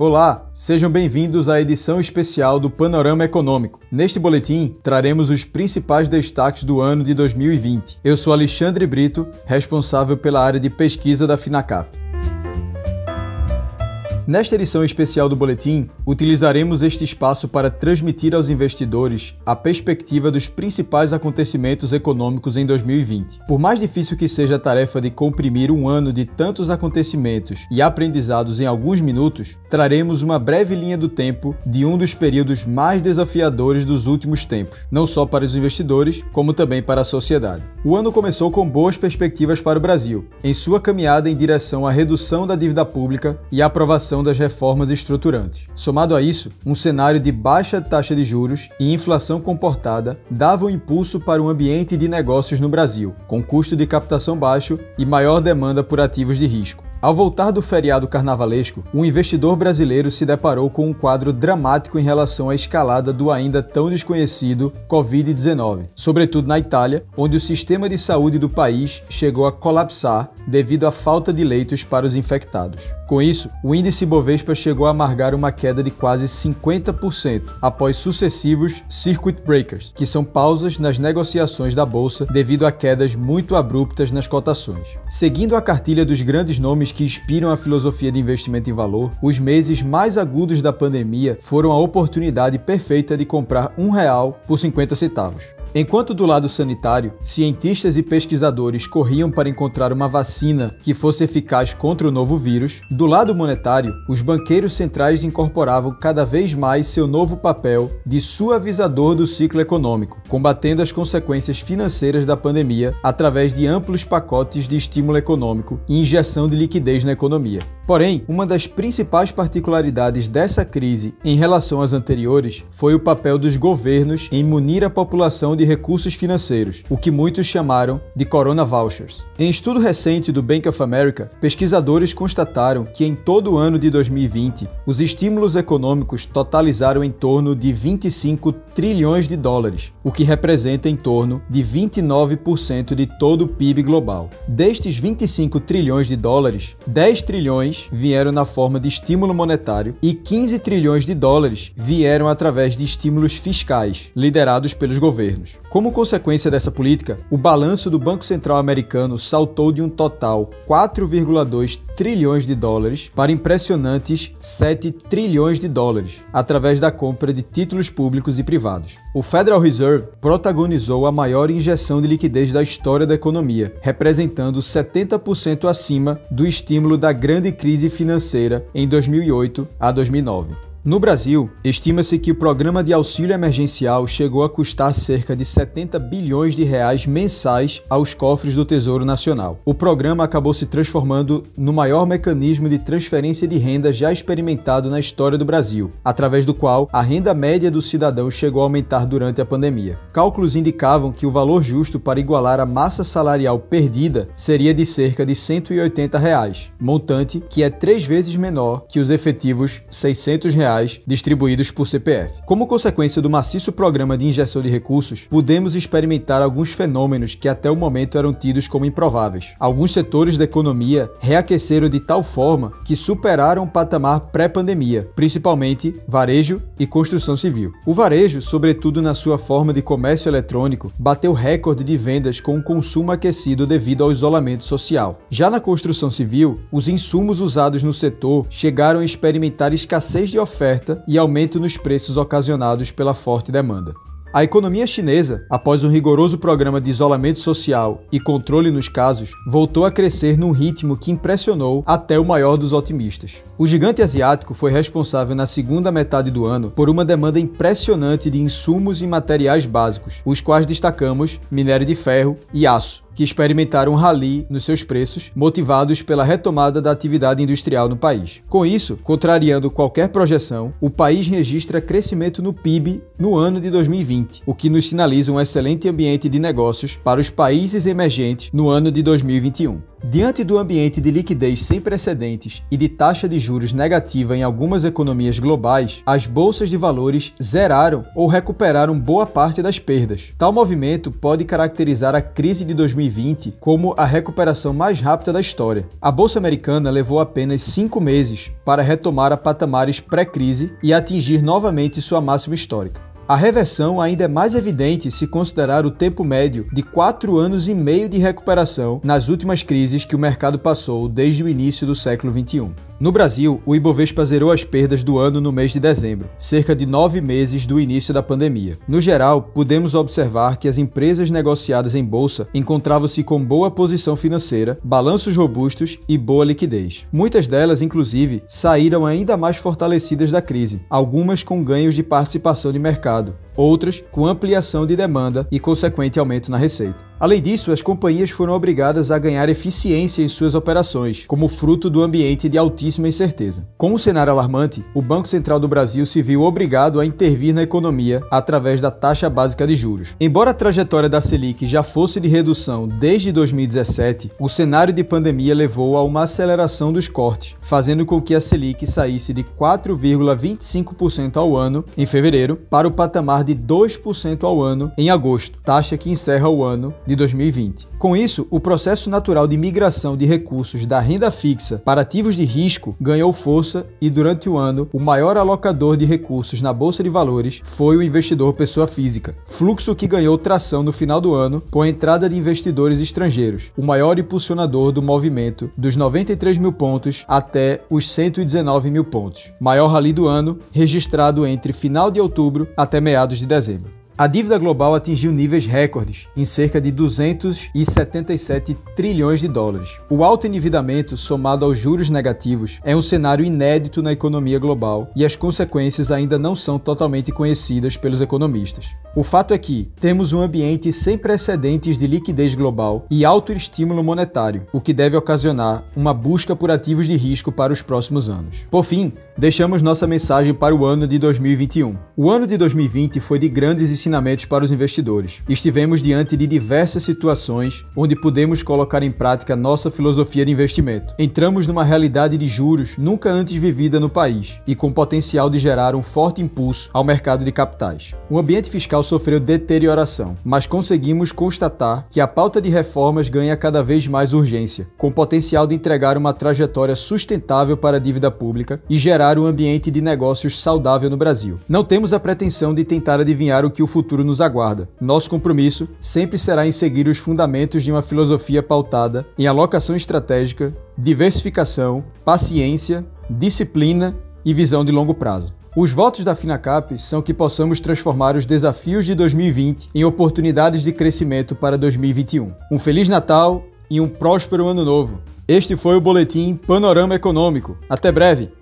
Olá, sejam bem-vindos à edição especial do Panorama Econômico. Neste boletim, traremos os principais destaques do ano de 2020. Eu sou Alexandre Brito, responsável pela área de pesquisa da Finacap. Nesta edição especial do Boletim, utilizaremos este espaço para transmitir aos investidores a perspectiva dos principais acontecimentos econômicos em 2020. Por mais difícil que seja a tarefa de comprimir um ano de tantos acontecimentos e aprendizados em alguns minutos, traremos uma breve linha do tempo de um dos períodos mais desafiadores dos últimos tempos, não só para os investidores, como também para a sociedade. O ano começou com boas perspectivas para o Brasil, em sua caminhada em direção à redução da dívida pública e à aprovação das reformas estruturantes. Somado a isso, um cenário de baixa taxa de juros e inflação comportada dava um impulso para um ambiente de negócios no Brasil, com custo de captação baixo e maior demanda por ativos de risco. Ao voltar do feriado carnavalesco, o investidor brasileiro se deparou com um quadro dramático em relação à escalada do ainda tão desconhecido Covid-19, sobretudo na Itália, onde o sistema de saúde do país chegou a colapsar devido à falta de leitos para os infectados. Com isso, o índice Bovespa chegou a amargar uma queda de quase 50% após sucessivos circuit breakers, que são pausas nas negociações da bolsa devido a quedas muito abruptas nas cotações. Seguindo a cartilha dos grandes nomes que inspiram a filosofia de investimento em valor, os meses mais agudos da pandemia foram a oportunidade perfeita de comprar um real por 50 centavos. Enquanto do lado sanitário, cientistas e pesquisadores corriam para encontrar uma vacina que fosse eficaz contra o novo vírus, do lado monetário, os banqueiros centrais incorporavam cada vez mais seu novo papel de suavizador do ciclo econômico, combatendo as consequências financeiras da pandemia através de amplos pacotes de estímulo econômico e injeção de liquidez na economia. Porém, uma das principais particularidades dessa crise em relação às anteriores foi o papel dos governos em munir a população de recursos financeiros, o que muitos chamaram de Corona Vouchers. Em estudo recente do Bank of America, pesquisadores constataram que em todo o ano de 2020, os estímulos econômicos totalizaram em torno de 25 trilhões de dólares, o que representa em torno de 29% de todo o PIB global. Destes 25 trilhões de dólares, 10 trilhões vieram na forma de estímulo monetário e 15 trilhões de dólares vieram através de estímulos fiscais, liderados pelos governos. Como consequência dessa política, o balanço do Banco Central americano saltou de um total 4,2 trilhões de dólares para impressionantes 7 trilhões de dólares, através da compra de títulos públicos e privados. O Federal Reserve protagonizou a maior injeção de liquidez da história da economia, representando 70% acima do estímulo da grande crise financeira em 2008 a 2009. No Brasil, estima-se que o programa de auxílio emergencial chegou a custar cerca de 70 bilhões de reais mensais aos cofres do Tesouro Nacional. O programa acabou se transformando no maior mecanismo de transferência de renda já experimentado na história do Brasil, através do qual a renda média do cidadão chegou a aumentar durante a pandemia. Cálculos indicavam que o valor justo para igualar a massa salarial perdida seria de cerca de 180 reais, montante que é três vezes menor que os efetivos 600 reais reais distribuídos por CPF. Como consequência do maciço programa de injeção de recursos, pudemos experimentar alguns fenômenos que até o momento eram tidos como improváveis. Alguns setores da economia reaqueceram de tal forma que superaram o patamar pré-pandemia, principalmente varejo e construção civil. O varejo, sobretudo na sua forma de comércio eletrônico, bateu recorde de vendas com o consumo aquecido devido ao isolamento social. Já na construção civil, os insumos usados no setor chegaram a experimentar escassez de oferta oferta e aumento nos preços ocasionados pela forte demanda. A economia chinesa, após um rigoroso programa de isolamento social e controle nos casos, voltou a crescer num ritmo que impressionou até o maior dos otimistas. O gigante asiático foi responsável na segunda metade do ano por uma demanda impressionante de insumos e materiais básicos, os quais destacamos minério de ferro e aço, que experimentaram um rally nos seus preços, motivados pela retomada da atividade industrial no país. Com isso, contrariando qualquer projeção, o país registra crescimento no PIB no ano de 2020, o que nos sinaliza um excelente ambiente de negócios para os países emergentes no ano de 2021. Diante do ambiente de liquidez sem precedentes e de taxa de juros negativa em algumas economias globais, as bolsas de valores zeraram ou recuperaram boa parte das perdas. Tal movimento pode caracterizar a crise de 2020 2020 como a recuperação mais rápida da história. A Bolsa Americana levou apenas cinco meses para retomar a patamares pré-crise e atingir novamente sua máxima histórica. A reversão ainda é mais evidente se considerar o tempo médio de quatro anos e meio de recuperação nas últimas crises que o mercado passou desde o início do século XXI. No Brasil, o Ibovespa zerou as perdas do ano no mês de dezembro, cerca de nove meses do início da pandemia. No geral, podemos observar que as empresas negociadas em bolsa encontravam-se com boa posição financeira, balanços robustos e boa liquidez. Muitas delas, inclusive, saíram ainda mais fortalecidas da crise, algumas com ganhos de participação de mercado, outras com ampliação de demanda e consequente aumento na receita. Além disso, as companhias foram obrigadas a ganhar eficiência em suas operações, como fruto do ambiente de altíssima incerteza. Com o cenário alarmante, o Banco Central do Brasil se viu obrigado a intervir na economia através da taxa básica de juros. Embora a trajetória da Selic já fosse de redução desde 2017, o cenário de pandemia levou a uma aceleração dos cortes, fazendo com que a Selic saísse de 4,25% ao ano em fevereiro para o patamar de 2% ao ano em agosto, taxa que encerra o ano de 2020. Com isso, o processo natural de migração de recursos da renda fixa para ativos de risco ganhou força e durante o ano, o maior alocador de recursos na bolsa de valores foi o investidor pessoa física, fluxo que ganhou tração no final do ano com a entrada de investidores estrangeiros, o maior impulsionador do movimento dos 93 mil pontos até os 119 mil pontos, maior rally do ano registrado entre final de outubro até meados de dezembro. A dívida global atingiu níveis recordes, em cerca de 277 trilhões de dólares. O alto endividamento, somado aos juros negativos, é um cenário inédito na economia global e as consequências ainda não são totalmente conhecidas pelos economistas. O fato é que temos um ambiente sem precedentes de liquidez global e alto estímulo monetário, o que deve ocasionar uma busca por ativos de risco para os próximos anos. Por fim, deixamos nossa mensagem para o ano de 2021. O ano de 2020 foi de grandes ensinamentos para os investidores. Estivemos diante de diversas situações onde pudemos colocar em prática nossa filosofia de investimento. Entramos numa realidade de juros nunca antes vivida no país e com potencial de gerar um forte impulso ao mercado de capitais. O ambiente fiscal sofreu deterioração, mas conseguimos constatar que a pauta de reformas ganha cada vez mais urgência, com potencial de entregar uma trajetória sustentável para a dívida pública e gerar um ambiente de negócios saudável no Brasil. Não temos a pretensão de tentar adivinhar o que o futuro nos aguarda. Nosso compromisso sempre será em seguir os fundamentos de uma filosofia pautada em alocação estratégica, diversificação, paciência, disciplina e visão de longo prazo. Os votos da Finacap são que possamos transformar os desafios de 2020 em oportunidades de crescimento para 2021. Um Feliz Natal e um próspero Ano Novo. Este foi o Boletim Panorama Econômico. Até breve!